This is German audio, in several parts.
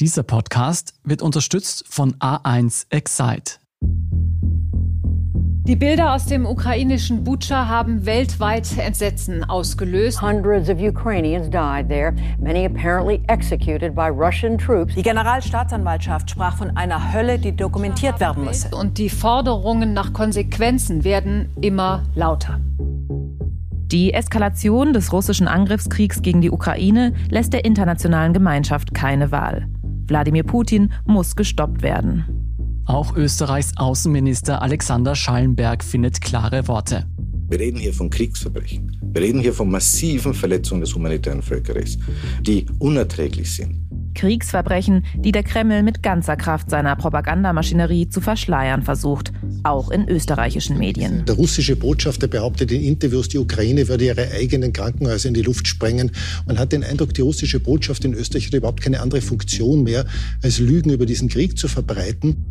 Dieser Podcast wird unterstützt von A1 Excite. Die Bilder aus dem ukrainischen Bucha haben weltweit Entsetzen ausgelöst. Hundreds of Ukrainians died there, many apparently executed by Russian troops. Die Generalstaatsanwaltschaft sprach von einer Hölle, die dokumentiert werden müsse. Und die Forderungen nach Konsequenzen werden immer lauter. Die Eskalation des russischen Angriffskriegs gegen die Ukraine lässt der internationalen Gemeinschaft keine Wahl. Wladimir Putin muss gestoppt werden. Auch Österreichs Außenminister Alexander Schallenberg findet klare Worte. Wir reden hier von Kriegsverbrechen. Wir reden hier von massiven Verletzungen des humanitären Völkerrechts, die unerträglich sind. Kriegsverbrechen, die der Kreml mit ganzer Kraft seiner Propagandamaschinerie zu verschleiern versucht, auch in österreichischen Medien. Der russische Botschafter behauptet in Interviews, die Ukraine würde ihre eigenen Krankenhäuser in die Luft sprengen. Man hat den Eindruck, die russische Botschaft in Österreich hat überhaupt keine andere Funktion mehr, als Lügen über diesen Krieg zu verbreiten.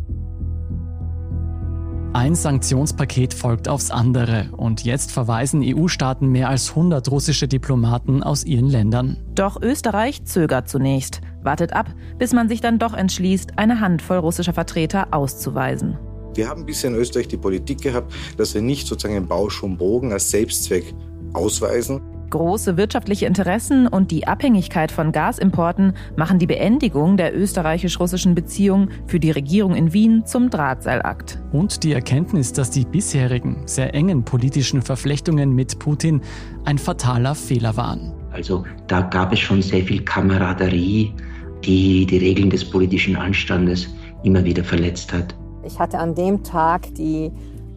Ein Sanktionspaket folgt aufs andere und jetzt verweisen EU-Staaten mehr als 100 russische Diplomaten aus ihren Ländern. Doch Österreich zögert zunächst, wartet ab, bis man sich dann doch entschließt, eine Handvoll russischer Vertreter auszuweisen. Wir haben bisher in Österreich die Politik gehabt, dass wir nicht sozusagen einen Bausch und Bogen als Selbstzweck ausweisen, Große wirtschaftliche Interessen und die Abhängigkeit von Gasimporten machen die Beendigung der österreichisch-russischen Beziehung für die Regierung in Wien zum Drahtseilakt. Und die Erkenntnis, dass die bisherigen, sehr engen politischen Verflechtungen mit Putin ein fataler Fehler waren. Also da gab es schon sehr viel Kameraderie, die die Regeln des politischen Anstandes immer wieder verletzt hat. Ich hatte an dem Tag die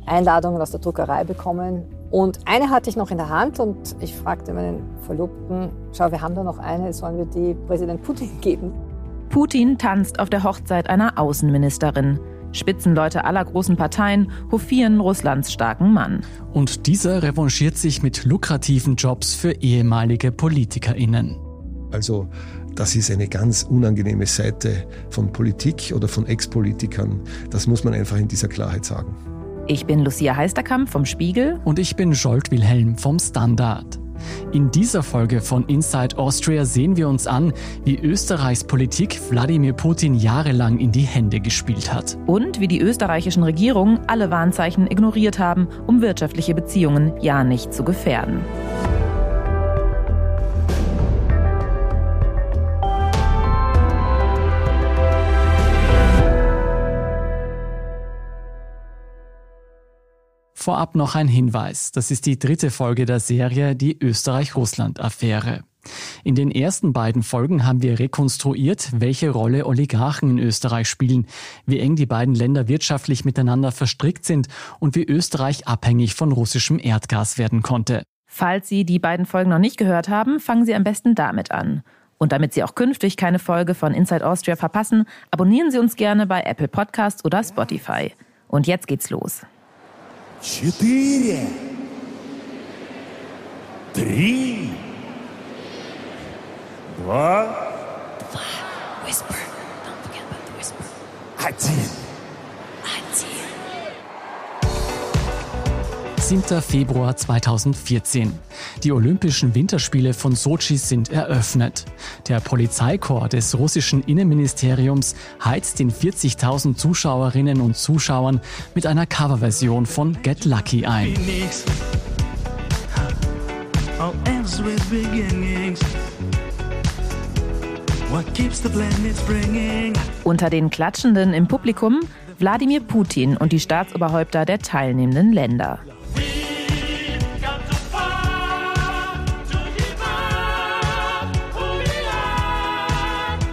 Einladungen aus der Druckerei bekommen und eine hatte ich noch in der Hand und ich fragte meinen Verlobten, schau, wir haben da noch eine, sollen wir die Präsident Putin geben? Putin tanzt auf der Hochzeit einer Außenministerin. Spitzenleute aller großen Parteien hofieren Russlands starken Mann. Und dieser revanchiert sich mit lukrativen Jobs für ehemalige PolitikerInnen. Also das ist eine ganz unangenehme Seite von Politik oder von Ex-Politikern. Das muss man einfach in dieser Klarheit sagen. Ich bin Lucia Heisterkamp vom Spiegel. Und ich bin Jolt Wilhelm vom Standard. In dieser Folge von Inside Austria sehen wir uns an, wie Österreichs Politik Wladimir Putin jahrelang in die Hände gespielt hat. Und wie die österreichischen Regierungen alle Warnzeichen ignoriert haben, um wirtschaftliche Beziehungen ja nicht zu gefährden. Vorab noch ein Hinweis. Das ist die dritte Folge der Serie Die Österreich-Russland-Affäre. In den ersten beiden Folgen haben wir rekonstruiert, welche Rolle Oligarchen in Österreich spielen, wie eng die beiden Länder wirtschaftlich miteinander verstrickt sind und wie Österreich abhängig von russischem Erdgas werden konnte. Falls Sie die beiden Folgen noch nicht gehört haben, fangen Sie am besten damit an. Und damit Sie auch künftig keine Folge von Inside Austria verpassen, abonnieren Sie uns gerne bei Apple Podcasts oder Spotify. Und jetzt geht's los. Четыре, три, два, Два. Whisper. Don't forget about the whisper. один. Один. 7. Februar 2014. Die Olympischen Winterspiele von Sochi sind eröffnet. Der Polizeikorps des russischen Innenministeriums heizt den 40.000 Zuschauerinnen und Zuschauern mit einer Coverversion von Get Lucky ein. Unter den Klatschenden im Publikum Wladimir Putin und die Staatsoberhäupter der teilnehmenden Länder.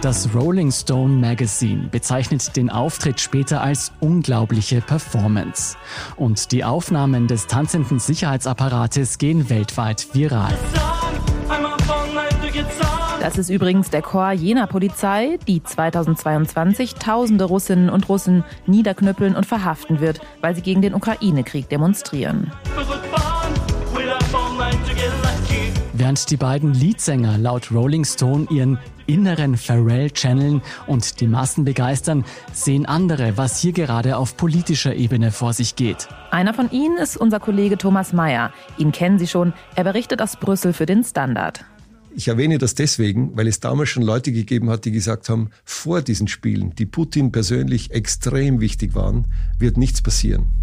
Das Rolling Stone Magazine bezeichnet den Auftritt später als unglaubliche Performance. Und die Aufnahmen des tanzenden Sicherheitsapparates gehen weltweit viral. Das ist übrigens der Chor jener Polizei, die 2022 tausende Russinnen und Russen niederknüppeln und verhaften wird, weil sie gegen den Ukraine-Krieg demonstrieren. Während die beiden Leadsänger laut Rolling Stone ihren inneren Pharrell channeln und die Massen begeistern, sehen andere, was hier gerade auf politischer Ebene vor sich geht. Einer von ihnen ist unser Kollege Thomas Mayer. Ihn kennen Sie schon, er berichtet aus Brüssel für den Standard. Ich erwähne das deswegen, weil es damals schon Leute gegeben hat, die gesagt haben, vor diesen Spielen, die Putin persönlich extrem wichtig waren, wird nichts passieren.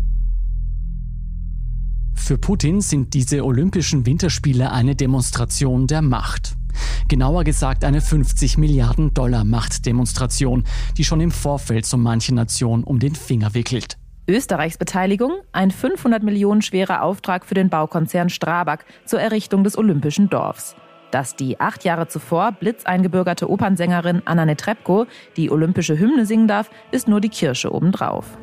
Für Putin sind diese Olympischen Winterspiele eine Demonstration der Macht. Genauer gesagt eine 50 Milliarden Dollar Machtdemonstration, die schon im Vorfeld so manche Nation um den Finger wickelt. Österreichs Beteiligung ein 500 Millionen schwerer Auftrag für den Baukonzern Strabag zur Errichtung des Olympischen Dorfs. Dass die acht Jahre zuvor blitzeingebürgerte Opernsängerin Anna Netrebko die olympische Hymne singen darf, ist nur die Kirsche obendrauf.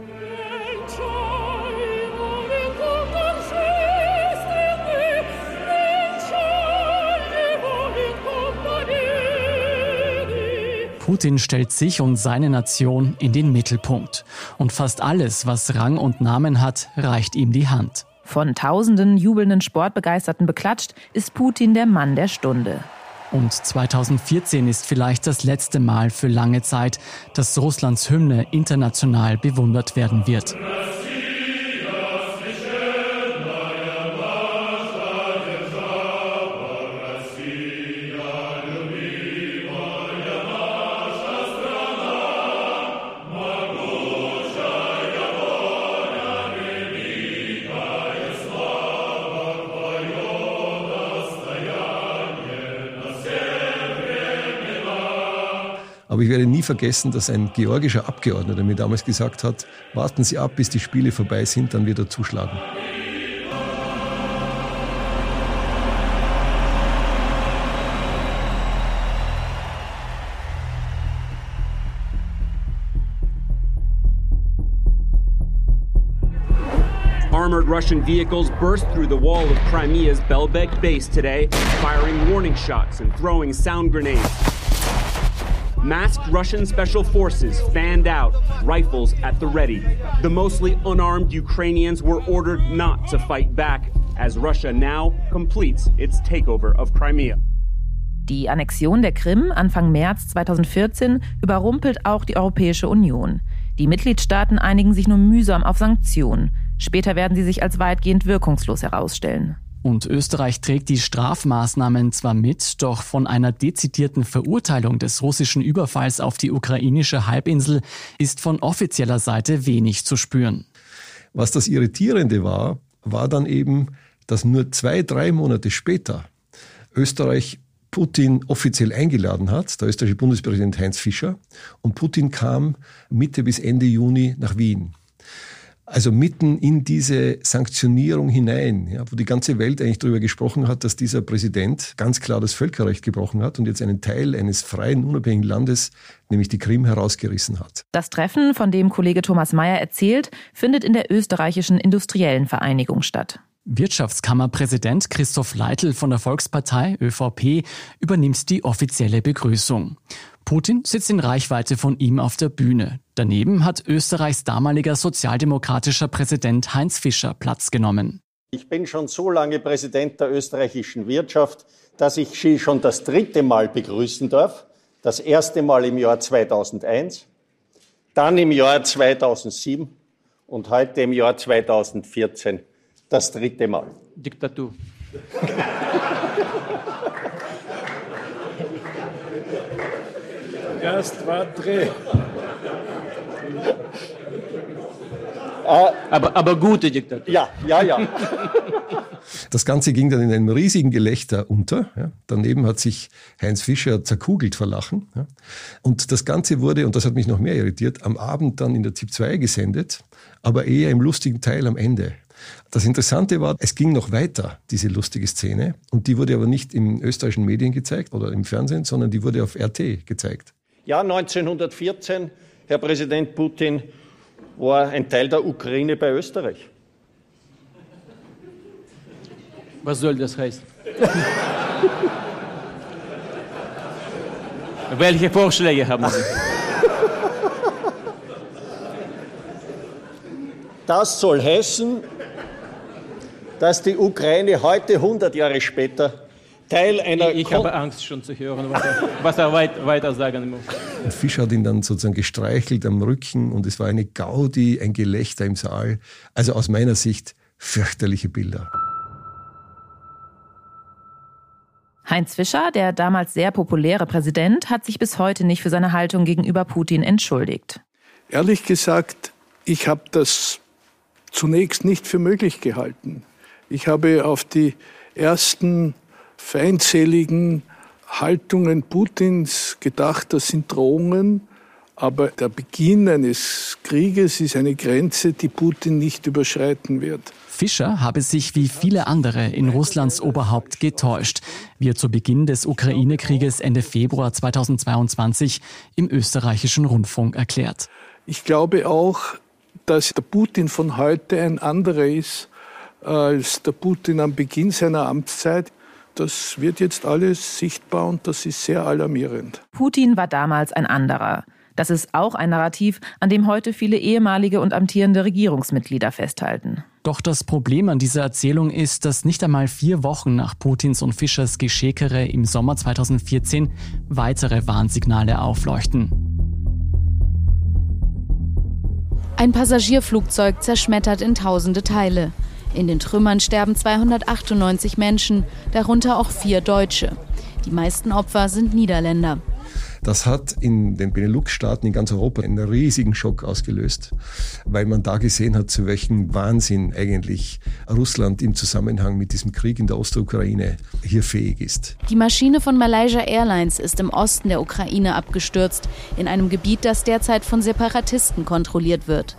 Putin stellt sich und seine Nation in den Mittelpunkt. Und fast alles, was Rang und Namen hat, reicht ihm die Hand. Von tausenden jubelnden Sportbegeisterten beklatscht, ist Putin der Mann der Stunde. Und 2014 ist vielleicht das letzte Mal für lange Zeit, dass Russlands Hymne international bewundert werden wird. Vergessen, dass ein georgischer Abgeordneter mir damals gesagt hat, warten Sie ab, bis die Spiele vorbei sind, dann wird er zuschlagen. Armored Russian vehicles burst through the wall of Crimea's Belbek base today, firing warning shots and throwing sound grenades. Masked Russian special forces fanned out, rifles at the ready. The mostly unarmed Ukrainians were ordered not to fight back as Russia now completes its takeover of Crimea. Die Annexion der Krim Anfang März 2014 überrumpelt auch die Europäische Union. Die Mitgliedstaaten einigen sich nur mühsam auf Sanktionen. Später werden sie sich als weitgehend wirkungslos herausstellen. Und Österreich trägt die Strafmaßnahmen zwar mit, doch von einer dezidierten Verurteilung des russischen Überfalls auf die ukrainische Halbinsel ist von offizieller Seite wenig zu spüren. Was das Irritierende war, war dann eben, dass nur zwei, drei Monate später Österreich Putin offiziell eingeladen hat, der österreichische Bundespräsident Heinz Fischer, und Putin kam Mitte bis Ende Juni nach Wien. Also mitten in diese Sanktionierung hinein, ja, wo die ganze Welt eigentlich darüber gesprochen hat, dass dieser Präsident ganz klar das Völkerrecht gebrochen hat und jetzt einen Teil eines freien, unabhängigen Landes, nämlich die Krim, herausgerissen hat. Das Treffen, von dem Kollege Thomas Mayer erzählt, findet in der österreichischen Industriellen Vereinigung statt. Wirtschaftskammerpräsident Christoph Leitl von der Volkspartei ÖVP übernimmt die offizielle Begrüßung. Putin sitzt in Reichweite von ihm auf der Bühne. Daneben hat Österreichs damaliger sozialdemokratischer Präsident Heinz Fischer Platz genommen. Ich bin schon so lange Präsident der österreichischen Wirtschaft, dass ich Sie schon das dritte Mal begrüßen darf. Das erste Mal im Jahr 2001, dann im Jahr 2007 und heute im Jahr 2014 das dritte Mal. Diktatur. Gast war Dreh. Aber, aber gute Diktatur. Ja, ja, ja. Das Ganze ging dann in einem riesigen Gelächter unter. Ja. Daneben hat sich Heinz Fischer zerkugelt vor Lachen. Ja. Und das Ganze wurde, und das hat mich noch mehr irritiert, am Abend dann in der ZIP 2 gesendet, aber eher im lustigen Teil am Ende. Das Interessante war, es ging noch weiter, diese lustige Szene. Und die wurde aber nicht in österreichischen Medien gezeigt oder im Fernsehen, sondern die wurde auf RT gezeigt. Ja, 1914, Herr Präsident Putin, war ein Teil der Ukraine bei Österreich. Was soll das heißen? Welche Vorschläge haben Sie? Das soll heißen, dass die Ukraine heute 100 Jahre später Teil einer. Ich, ich habe Angst schon zu hören, was er, was er weit, weiter sagen muss. Und Fischer hat ihn dann sozusagen gestreichelt am Rücken und es war eine Gaudi, ein Gelächter im Saal. Also aus meiner Sicht fürchterliche Bilder. Heinz Fischer, der damals sehr populäre Präsident, hat sich bis heute nicht für seine Haltung gegenüber Putin entschuldigt. Ehrlich gesagt, ich habe das zunächst nicht für möglich gehalten. Ich habe auf die ersten feindseligen Haltungen Putins gedacht, das sind Drohungen. Aber der Beginn eines Krieges ist eine Grenze, die Putin nicht überschreiten wird. Fischer habe sich wie viele andere in Russlands Oberhaupt getäuscht, wie er zu Beginn des Ukraine-Krieges Ende Februar 2022 im österreichischen Rundfunk erklärt. Ich glaube auch, dass der Putin von heute ein anderer ist als der Putin am Beginn seiner Amtszeit. Das wird jetzt alles sichtbar und das ist sehr alarmierend. Putin war damals ein anderer. Das ist auch ein Narrativ, an dem heute viele ehemalige und amtierende Regierungsmitglieder festhalten. Doch das Problem an dieser Erzählung ist, dass nicht einmal vier Wochen nach Putins und Fischers Geschäkere im Sommer 2014 weitere Warnsignale aufleuchten. Ein Passagierflugzeug zerschmettert in tausende Teile. In den Trümmern sterben 298 Menschen, darunter auch vier Deutsche. Die meisten Opfer sind Niederländer. Das hat in den Benelux-Staaten in ganz Europa einen riesigen Schock ausgelöst, weil man da gesehen hat, zu welchem Wahnsinn eigentlich Russland im Zusammenhang mit diesem Krieg in der Ostukraine hier fähig ist. Die Maschine von Malaysia Airlines ist im Osten der Ukraine abgestürzt, in einem Gebiet, das derzeit von Separatisten kontrolliert wird.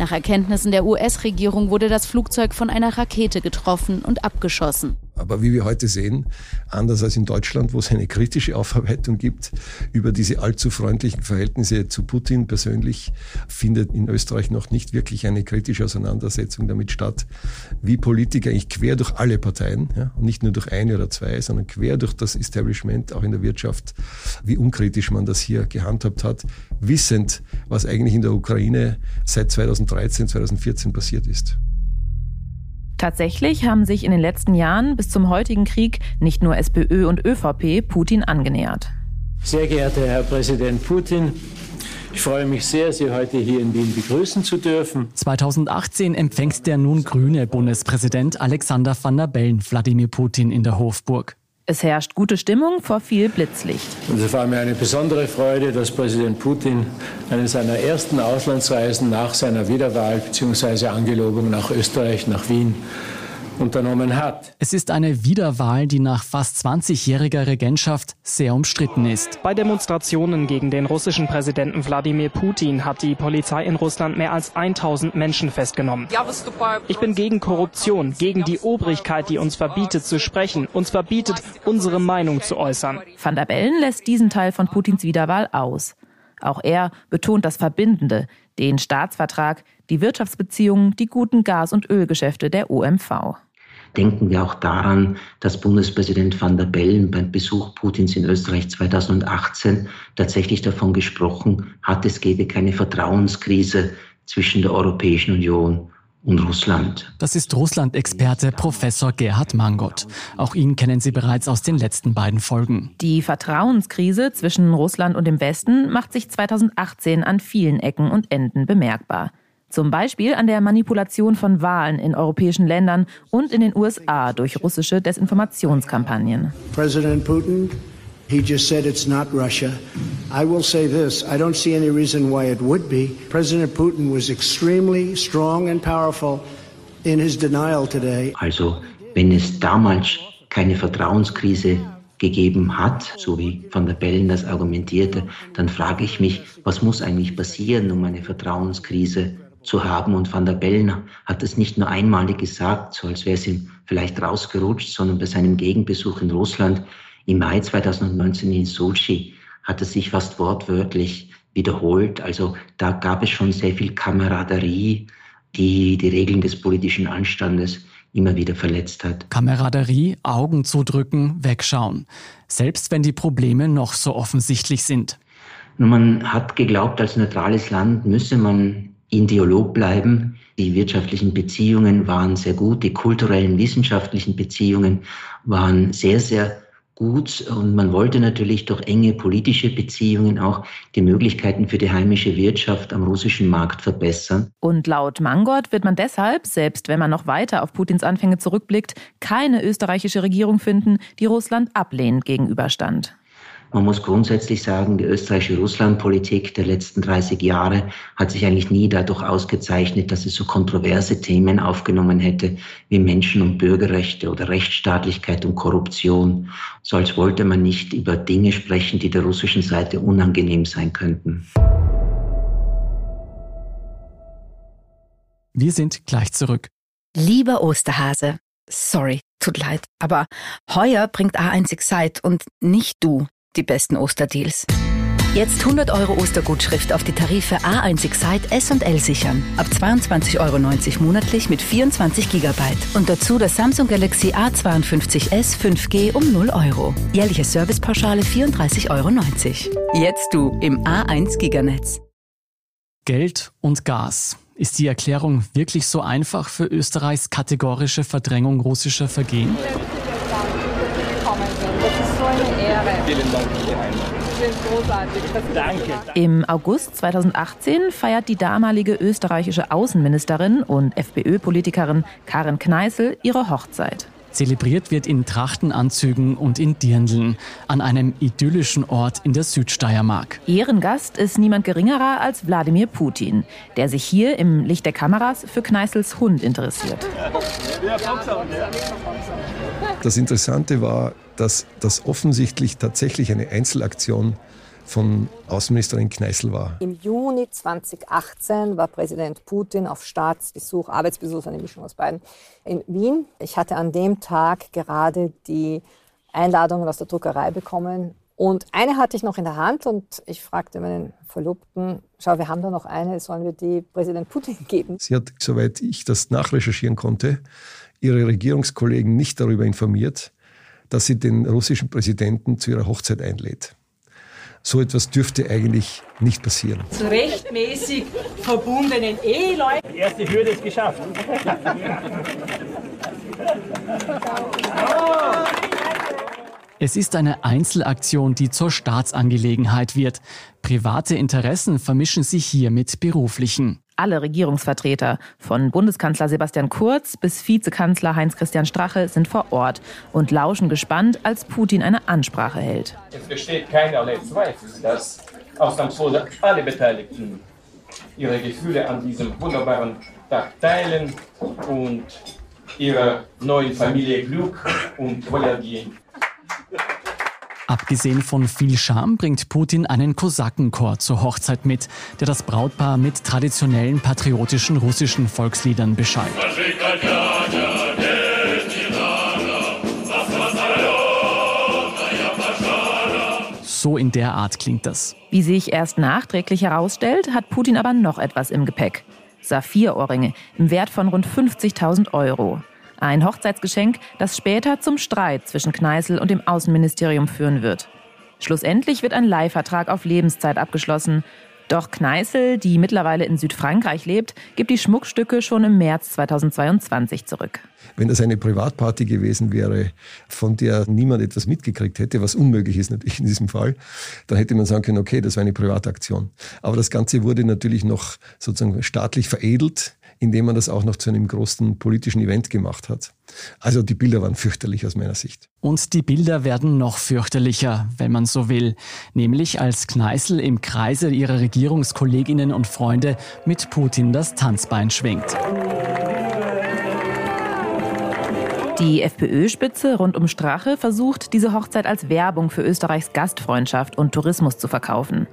Nach Erkenntnissen der US-Regierung wurde das Flugzeug von einer Rakete getroffen und abgeschossen. Aber wie wir heute sehen, anders als in Deutschland, wo es eine kritische Aufarbeitung gibt über diese allzu freundlichen Verhältnisse zu Putin persönlich, findet in Österreich noch nicht wirklich eine kritische Auseinandersetzung damit statt, wie Politiker eigentlich quer durch alle Parteien, ja, und nicht nur durch eine oder zwei, sondern quer durch das Establishment, auch in der Wirtschaft, wie unkritisch man das hier gehandhabt hat, wissend, was eigentlich in der Ukraine seit 2013, 2014 passiert ist. Tatsächlich haben sich in den letzten Jahren bis zum heutigen Krieg nicht nur SPÖ und ÖVP Putin angenähert. Sehr geehrter Herr Präsident Putin, ich freue mich sehr, Sie heute hier in Wien begrüßen zu dürfen. 2018 empfängt der nun grüne Bundespräsident Alexander van der Bellen Wladimir Putin in der Hofburg. Es herrscht gute Stimmung vor viel Blitzlicht. Es war mir eine besondere Freude, dass Präsident Putin eine seiner ersten Auslandsreisen nach seiner Wiederwahl bzw. Angelobung nach Österreich, nach Wien unternommen hat. Es ist eine Wiederwahl, die nach fast 20-jähriger Regentschaft sehr umstritten ist. Bei Demonstrationen gegen den russischen Präsidenten Wladimir Putin hat die Polizei in Russland mehr als 1000 Menschen festgenommen. Ich bin gegen Korruption, gegen die Obrigkeit, die uns verbietet zu sprechen, uns verbietet, unsere Meinung zu äußern. Van der Bellen lässt diesen Teil von Putins Wiederwahl aus. Auch er betont das Verbindende, den Staatsvertrag, die Wirtschaftsbeziehungen, die guten Gas- und Ölgeschäfte der OMV. Denken wir auch daran, dass Bundespräsident van der Bellen beim Besuch Putins in Österreich 2018 tatsächlich davon gesprochen hat, es gebe keine Vertrauenskrise zwischen der Europäischen Union und Russland. Das ist Russland-Experte Professor Gerhard Mangot. Auch ihn kennen Sie bereits aus den letzten beiden Folgen. Die Vertrauenskrise zwischen Russland und dem Westen macht sich 2018 an vielen Ecken und Enden bemerkbar. Zum Beispiel an der Manipulation von Wahlen in europäischen Ländern und in den USA durch russische Desinformationskampagnen. President Putin, he just said it's not Russia. I will say this, I don't see any reason why it would be. President Putin was extremely strong and powerful in his denial today. Also, wenn es damals keine Vertrauenskrise gegeben hat, so wie Van der Bellen das argumentierte, dann frage ich mich, was muss eigentlich passieren, um eine Vertrauenskrise zu haben. Und Van der Bellen hat es nicht nur einmalig gesagt, so als wäre es ihm vielleicht rausgerutscht, sondern bei seinem Gegenbesuch in Russland im Mai 2019 in Sochi hat er sich fast wortwörtlich wiederholt. Also da gab es schon sehr viel Kameraderie, die die Regeln des politischen Anstandes immer wieder verletzt hat. Kameraderie, Augen zudrücken, wegschauen. Selbst wenn die Probleme noch so offensichtlich sind. Nun, man hat geglaubt, als neutrales Land müsse man in Dialog bleiben. Die wirtschaftlichen Beziehungen waren sehr gut, die kulturellen, wissenschaftlichen Beziehungen waren sehr, sehr gut und man wollte natürlich durch enge politische Beziehungen auch die Möglichkeiten für die heimische Wirtschaft am russischen Markt verbessern. Und laut Mangott wird man deshalb, selbst wenn man noch weiter auf Putins Anfänge zurückblickt, keine österreichische Regierung finden, die Russland ablehnend gegenüberstand. Man muss grundsätzlich sagen, die österreichische Russlandpolitik der letzten 30 Jahre hat sich eigentlich nie dadurch ausgezeichnet, dass es so kontroverse Themen aufgenommen hätte wie Menschen- und Bürgerrechte oder Rechtsstaatlichkeit und Korruption. So als wollte man nicht über Dinge sprechen, die der russischen Seite unangenehm sein könnten. Wir sind gleich zurück. Lieber Osterhase, sorry, tut leid, aber heuer bringt A1 Excite und nicht du die besten Osterdeals. Jetzt 100 Euro Ostergutschrift auf die Tarife A1 Excite S und L sichern. Ab 22,90 Euro monatlich mit 24 GB. Und dazu das Samsung Galaxy A52s 5G um 0 Euro. Jährliche Servicepauschale 34,90 Euro. Jetzt du im A1 Giganetz. Geld und Gas. Ist die Erklärung wirklich so einfach für Österreichs kategorische Verdrängung russischer Vergehen? eine Ehre. Vielen Dank für die Einladung. Großartig. Danke. Im August 2018 feiert die damalige österreichische Außenministerin und FPÖ-Politikerin Karin Kneißl ihre Hochzeit. Zelebriert wird in Trachtenanzügen und in Dirndln an einem idyllischen Ort in der Südsteiermark. Ehrengast ist niemand geringerer als Wladimir Putin, der sich hier im Licht der Kameras für Kneißls Hund interessiert. Das Interessante war, dass das offensichtlich tatsächlich eine Einzelaktion von Außenministerin Kneißl war. Im Juni 2018 war Präsident Putin auf Staatsbesuch, Arbeitsbesuch, eine Mischung aus beiden, in Wien. Ich hatte an dem Tag gerade die Einladungen aus der Druckerei bekommen. Und eine hatte ich noch in der Hand und ich fragte meinen Verlobten, schau, wir haben da noch eine, sollen wir die Präsident Putin geben? Sie hat, soweit ich das nachrecherchieren konnte, ihre Regierungskollegen nicht darüber informiert, dass sie den russischen Präsidenten zu ihrer Hochzeit einlädt. So etwas dürfte eigentlich nicht passieren. Zu rechtmäßig verbundenen Eheleuten. Die erste Hürde ist geschafft. Es ist eine Einzelaktion, die zur Staatsangelegenheit wird. Private Interessen vermischen sich hier mit beruflichen alle Regierungsvertreter, von Bundeskanzler Sebastian Kurz bis Vizekanzler Heinz-Christian Strache, sind vor Ort und lauschen gespannt, als Putin eine Ansprache hält. Es besteht keinerlei Zweifel, dass ausnahmslos alle Beteiligten ihre Gefühle an diesem wunderbaren Tag teilen und ihrer neuen Familie Glück und Wohlergehen Abgesehen von viel Scham bringt Putin einen Kosakenchor zur Hochzeit mit, der das Brautpaar mit traditionellen patriotischen russischen Volksliedern beschallt. So in der Art klingt das. Wie sich erst nachträglich herausstellt, hat Putin aber noch etwas im Gepäck. Saphirohrringe im Wert von rund 50.000 Euro. Ein Hochzeitsgeschenk, das später zum Streit zwischen Kneißl und dem Außenministerium führen wird. Schlussendlich wird ein Leihvertrag auf Lebenszeit abgeschlossen. Doch Kneißl, die mittlerweile in Südfrankreich lebt, gibt die Schmuckstücke schon im März 2022 zurück. Wenn das eine Privatparty gewesen wäre, von der niemand etwas mitgekriegt hätte, was unmöglich ist natürlich in diesem Fall, dann hätte man sagen können, okay, das war eine Privataktion. Aber das Ganze wurde natürlich noch sozusagen staatlich veredelt indem man das auch noch zu einem großen politischen Event gemacht hat. Also die Bilder waren fürchterlich aus meiner Sicht. Und die Bilder werden noch fürchterlicher, wenn man so will, nämlich als Kneißl im Kreise ihrer Regierungskolleginnen und Freunde mit Putin das Tanzbein schwingt. Die FPÖ-Spitze rund um Strache versucht, diese Hochzeit als Werbung für Österreichs Gastfreundschaft und Tourismus zu verkaufen.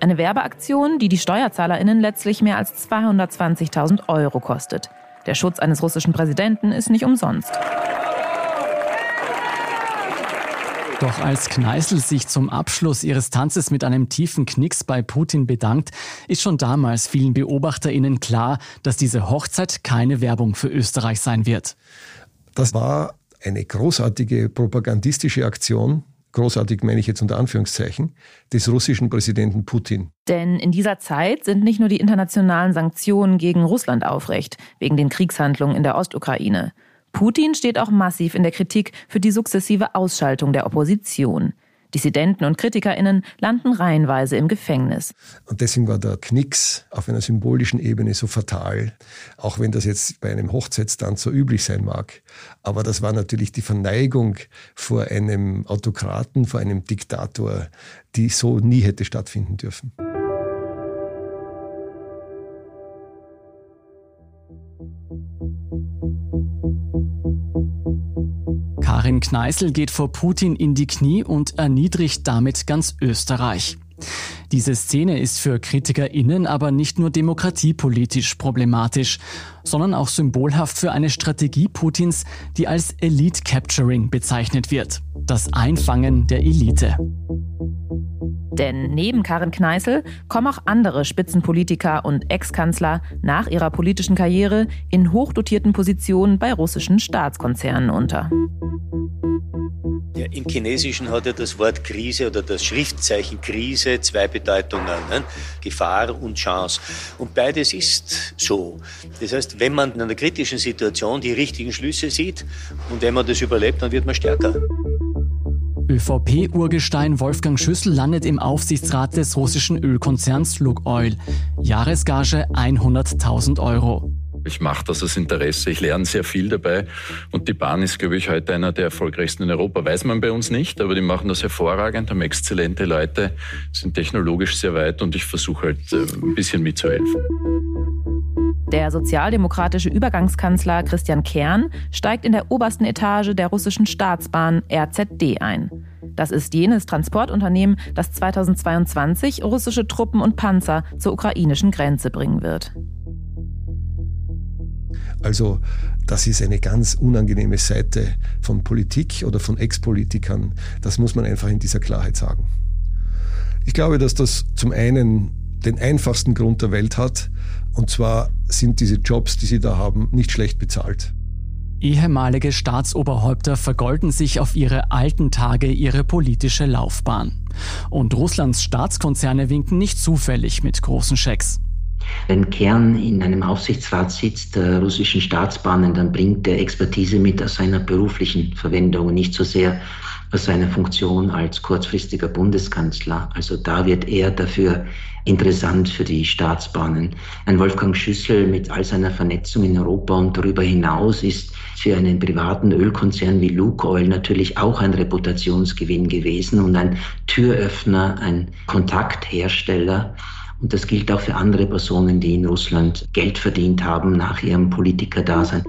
Eine Werbeaktion, die die SteuerzahlerInnen letztlich mehr als 220.000 Euro kostet. Der Schutz eines russischen Präsidenten ist nicht umsonst. Doch als Kneißl sich zum Abschluss ihres Tanzes mit einem tiefen Knicks bei Putin bedankt, ist schon damals vielen BeobachterInnen klar, dass diese Hochzeit keine Werbung für Österreich sein wird. Das war eine großartige propagandistische Aktion großartig meine ich jetzt unter Anführungszeichen, des russischen Präsidenten Putin. Denn in dieser Zeit sind nicht nur die internationalen Sanktionen gegen Russland aufrecht, wegen den Kriegshandlungen in der Ostukraine. Putin steht auch massiv in der Kritik für die sukzessive Ausschaltung der Opposition. Dissidenten und KritikerInnen landen reihenweise im Gefängnis. Und deswegen war der Knicks auf einer symbolischen Ebene so fatal, auch wenn das jetzt bei einem Hochzeitstanz so üblich sein mag. Aber das war natürlich die Verneigung vor einem Autokraten, vor einem Diktator, die so nie hätte stattfinden dürfen. Karin Kneißl geht vor Putin in die Knie und erniedrigt damit ganz Österreich. Diese Szene ist für KritikerInnen aber nicht nur demokratiepolitisch problematisch, sondern auch symbolhaft für eine Strategie Putins, die als Elite Capturing bezeichnet wird. Das Einfangen der Elite. Denn neben Karin Kneißl kommen auch andere Spitzenpolitiker und Ex-Kanzler nach ihrer politischen Karriere in hochdotierten Positionen bei russischen Staatskonzernen unter. Ja, Im Chinesischen hat ja das Wort Krise oder das Schriftzeichen Krise zwei Bedeutungen, ne? Gefahr und Chance. Und beides ist so. Das heißt, wenn man in einer kritischen Situation die richtigen Schlüsse sieht und wenn man das überlebt, dann wird man stärker. ÖVP-Urgestein Wolfgang Schüssel landet im Aufsichtsrat des russischen Ölkonzerns Lukoil. Jahresgage 100.000 Euro. Ich mache das aus Interesse, ich lerne sehr viel dabei und die Bahn ist, glaube ich, heute einer der erfolgreichsten in Europa. Weiß man bei uns nicht, aber die machen das hervorragend, haben exzellente Leute, sind technologisch sehr weit und ich versuche halt äh, ein bisschen mitzuhelfen. Der sozialdemokratische Übergangskanzler Christian Kern steigt in der obersten Etage der russischen Staatsbahn RZD ein. Das ist jenes Transportunternehmen, das 2022 russische Truppen und Panzer zur ukrainischen Grenze bringen wird. Also das ist eine ganz unangenehme Seite von Politik oder von Ex-Politikern. Das muss man einfach in dieser Klarheit sagen. Ich glaube, dass das zum einen den einfachsten Grund der Welt hat, und zwar sind diese Jobs, die sie da haben, nicht schlecht bezahlt. Ehemalige Staatsoberhäupter vergolden sich auf ihre alten Tage ihre politische Laufbahn. Und Russlands Staatskonzerne winken nicht zufällig mit großen Schecks. Wenn Kern in einem Aufsichtsrat sitzt der russischen Staatsbahnen, dann bringt er Expertise mit aus seiner beruflichen Verwendung und nicht so sehr aus seiner Funktion als kurzfristiger Bundeskanzler. Also da wird er dafür interessant für die Staatsbahnen. Ein Wolfgang Schüssel mit all seiner Vernetzung in Europa und darüber hinaus ist für einen privaten Ölkonzern wie Lukoil natürlich auch ein Reputationsgewinn gewesen und ein Türöffner, ein Kontakthersteller. Und das gilt auch für andere Personen, die in Russland Geld verdient haben nach ihrem Politikerdasein.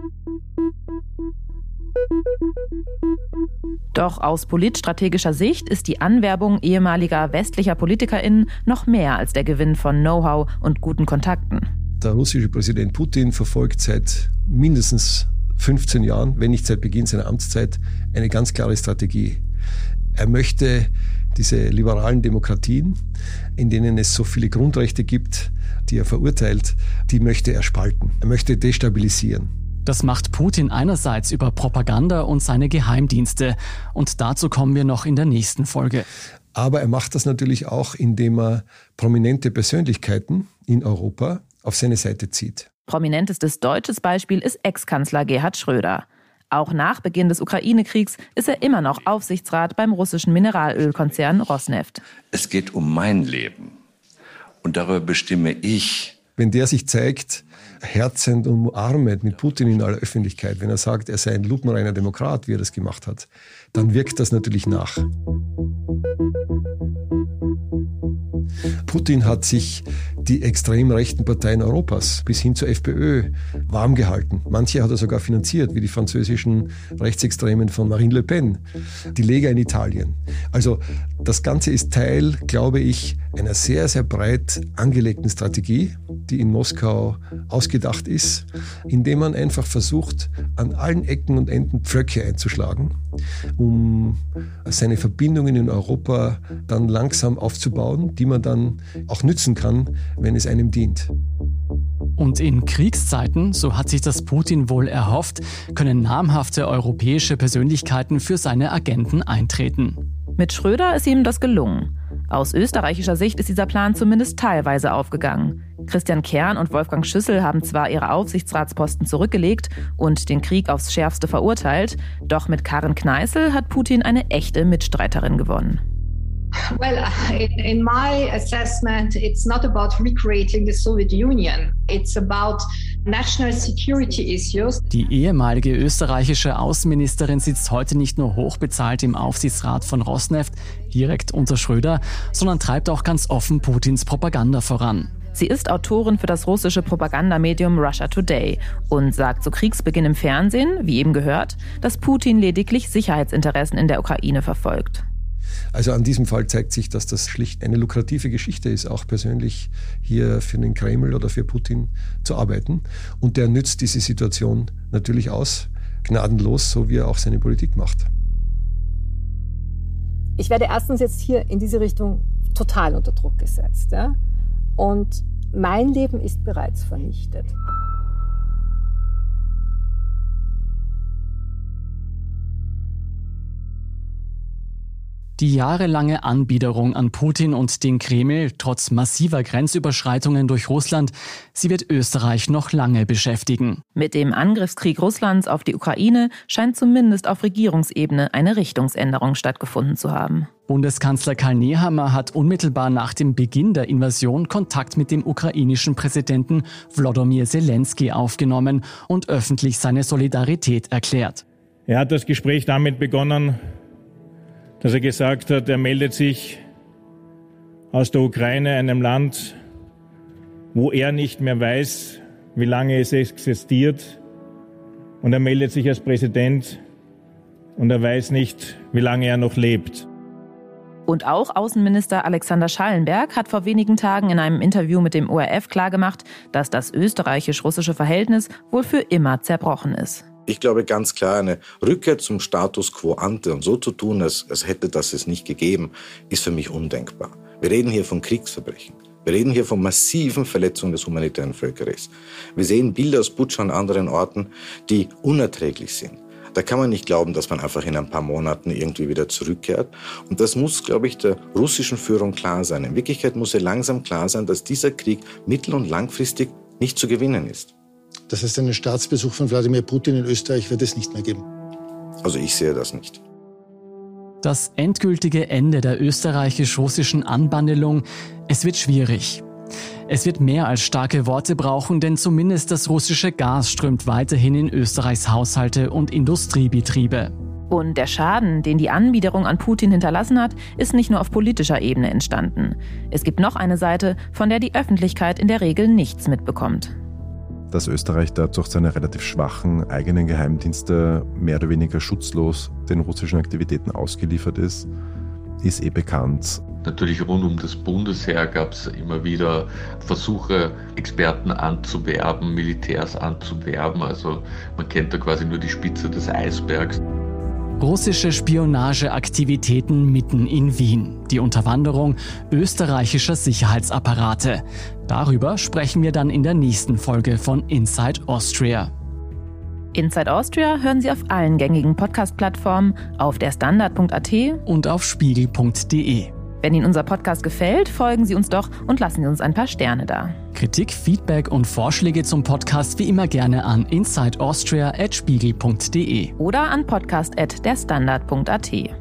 Doch aus politstrategischer Sicht ist die Anwerbung ehemaliger westlicher PolitikerInnen noch mehr als der Gewinn von Know-how und guten Kontakten. Der russische Präsident Putin verfolgt seit mindestens 15 Jahren, wenn nicht seit Beginn seiner Amtszeit, eine ganz klare Strategie. Er möchte diese liberalen Demokratien, in denen es so viele Grundrechte gibt, die er verurteilt, die möchte er spalten. Er möchte destabilisieren. Das macht Putin einerseits über Propaganda und seine Geheimdienste. Und dazu kommen wir noch in der nächsten Folge. Aber er macht das natürlich auch, indem er prominente Persönlichkeiten in Europa auf seine Seite zieht. Prominentestes deutsches Beispiel ist Ex-Kanzler Gerhard Schröder. Auch nach Beginn des Ukraine-Kriegs ist er immer noch Aufsichtsrat beim russischen Mineralölkonzern Rosneft. Es geht um mein Leben. Und darüber bestimme ich. Wenn der sich zeigt, herzend und umarmend mit Putin in aller Öffentlichkeit, wenn er sagt, er sei ein lupenreiner Demokrat, wie er das gemacht hat, dann wirkt das natürlich nach. Putin hat sich die extrem rechten Parteien Europas bis hin zur FPÖ warm gehalten. Manche hat er sogar finanziert, wie die französischen Rechtsextremen von Marine Le Pen, die Lega in Italien. Also das Ganze ist Teil, glaube ich, einer sehr, sehr breit angelegten Strategie, die in Moskau ausgedacht ist, indem man einfach versucht, an allen Ecken und Enden Pflöcke einzuschlagen, um seine Verbindungen in Europa dann langsam aufzubauen, die man dann auch nützen kann, wenn es einem dient. Und in Kriegszeiten, so hat sich das Putin wohl erhofft, können namhafte europäische Persönlichkeiten für seine Agenten eintreten. Mit Schröder ist ihm das gelungen. Aus österreichischer Sicht ist dieser Plan zumindest teilweise aufgegangen. Christian Kern und Wolfgang Schüssel haben zwar ihre Aufsichtsratsposten zurückgelegt und den Krieg aufs Schärfste verurteilt, doch mit Karin Kneißl hat Putin eine echte Mitstreiterin gewonnen. Well, uh, in, in, my assessment, it's not about recreating the Soviet Union. It's about national security issues. Die ehemalige österreichische Außenministerin sitzt heute nicht nur hochbezahlt im Aufsichtsrat von Rosneft, direkt unter Schröder, sondern treibt auch ganz offen Putins Propaganda voran. Sie ist Autorin für das russische Propagandamedium Russia Today und sagt zu Kriegsbeginn im Fernsehen, wie eben gehört, dass Putin lediglich Sicherheitsinteressen in der Ukraine verfolgt. Also an diesem Fall zeigt sich, dass das schlicht eine lukrative Geschichte ist, auch persönlich hier für den Kreml oder für Putin zu arbeiten. Und der nützt diese Situation natürlich aus, gnadenlos, so wie er auch seine Politik macht. Ich werde erstens jetzt hier in diese Richtung total unter Druck gesetzt. Ja? Und mein Leben ist bereits vernichtet. Die jahrelange Anbiederung an Putin und den Kreml, trotz massiver Grenzüberschreitungen durch Russland, sie wird Österreich noch lange beschäftigen. Mit dem Angriffskrieg Russlands auf die Ukraine scheint zumindest auf Regierungsebene eine Richtungsänderung stattgefunden zu haben. Bundeskanzler Karl Nehammer hat unmittelbar nach dem Beginn der Invasion Kontakt mit dem ukrainischen Präsidenten Wlodomir Zelensky aufgenommen und öffentlich seine Solidarität erklärt. Er hat das Gespräch damit begonnen, dass er gesagt hat, er meldet sich aus der Ukraine, einem Land, wo er nicht mehr weiß, wie lange es existiert. Und er meldet sich als Präsident und er weiß nicht, wie lange er noch lebt. Und auch Außenminister Alexander Schallenberg hat vor wenigen Tagen in einem Interview mit dem ORF klargemacht, dass das österreichisch-russische Verhältnis wohl für immer zerbrochen ist. Ich glaube ganz klar, eine Rückkehr zum Status quo ante und so zu tun, als, als hätte das es nicht gegeben, ist für mich undenkbar. Wir reden hier von Kriegsverbrechen. Wir reden hier von massiven Verletzungen des humanitären Völkerrechts. Wir sehen Bilder aus Butscha und anderen Orten, die unerträglich sind. Da kann man nicht glauben, dass man einfach in ein paar Monaten irgendwie wieder zurückkehrt. Und das muss, glaube ich, der russischen Führung klar sein. In Wirklichkeit muss ihr langsam klar sein, dass dieser Krieg mittel- und langfristig nicht zu gewinnen ist. Das heißt, einen Staatsbesuch von Wladimir Putin in Österreich wird es nicht mehr geben. Also ich sehe das nicht. Das endgültige Ende der österreichisch-russischen Anbandelung, es wird schwierig. Es wird mehr als starke Worte brauchen, denn zumindest das russische Gas strömt weiterhin in Österreichs Haushalte und Industriebetriebe. Und der Schaden, den die Anbiederung an Putin hinterlassen hat, ist nicht nur auf politischer Ebene entstanden. Es gibt noch eine Seite, von der die Öffentlichkeit in der Regel nichts mitbekommt dass Österreich da durch seine relativ schwachen eigenen Geheimdienste mehr oder weniger schutzlos den russischen Aktivitäten ausgeliefert ist, ist eh bekannt. Natürlich rund um das Bundesheer gab es immer wieder Versuche, Experten anzuwerben, Militärs anzuwerben. Also man kennt da quasi nur die Spitze des Eisbergs. Russische Spionageaktivitäten mitten in Wien. Die Unterwanderung österreichischer Sicherheitsapparate. Darüber sprechen wir dann in der nächsten Folge von Inside Austria. Inside Austria hören Sie auf allen gängigen Podcast-Plattformen, auf der Standard.at und auf spiegel.de. Wenn Ihnen unser Podcast gefällt, folgen Sie uns doch und lassen Sie uns ein paar Sterne da. Kritik, Feedback und Vorschläge zum Podcast wie immer gerne an insideaustria.spiegel.de oder an podcast.derstandard.at.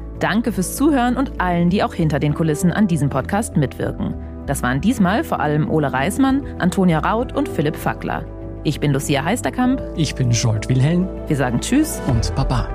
Danke fürs Zuhören und allen, die auch hinter den Kulissen an diesem Podcast mitwirken. Das waren diesmal vor allem Ole Reismann, Antonia Raut und Philipp Fackler. Ich bin Lucia Heisterkamp. Ich bin Scholt Wilhelm. Wir sagen Tschüss und Baba.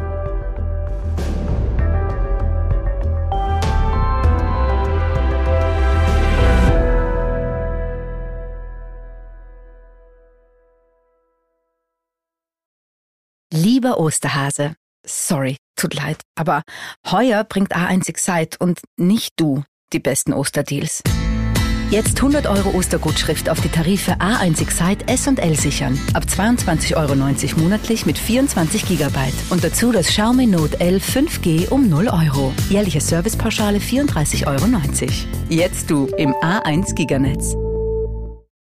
Lieber Osterhase, sorry, tut leid, aber heuer bringt A1 Excite und nicht du die besten Osterdeals. Jetzt 100 Euro Ostergutschrift auf die Tarife A1 Excite S und L sichern. Ab 22,90 Euro monatlich mit 24 Gigabyte. Und dazu das Xiaomi Note L 5G um 0 Euro. Jährliche Servicepauschale 34,90 Euro. Jetzt du im A1 Giganetz.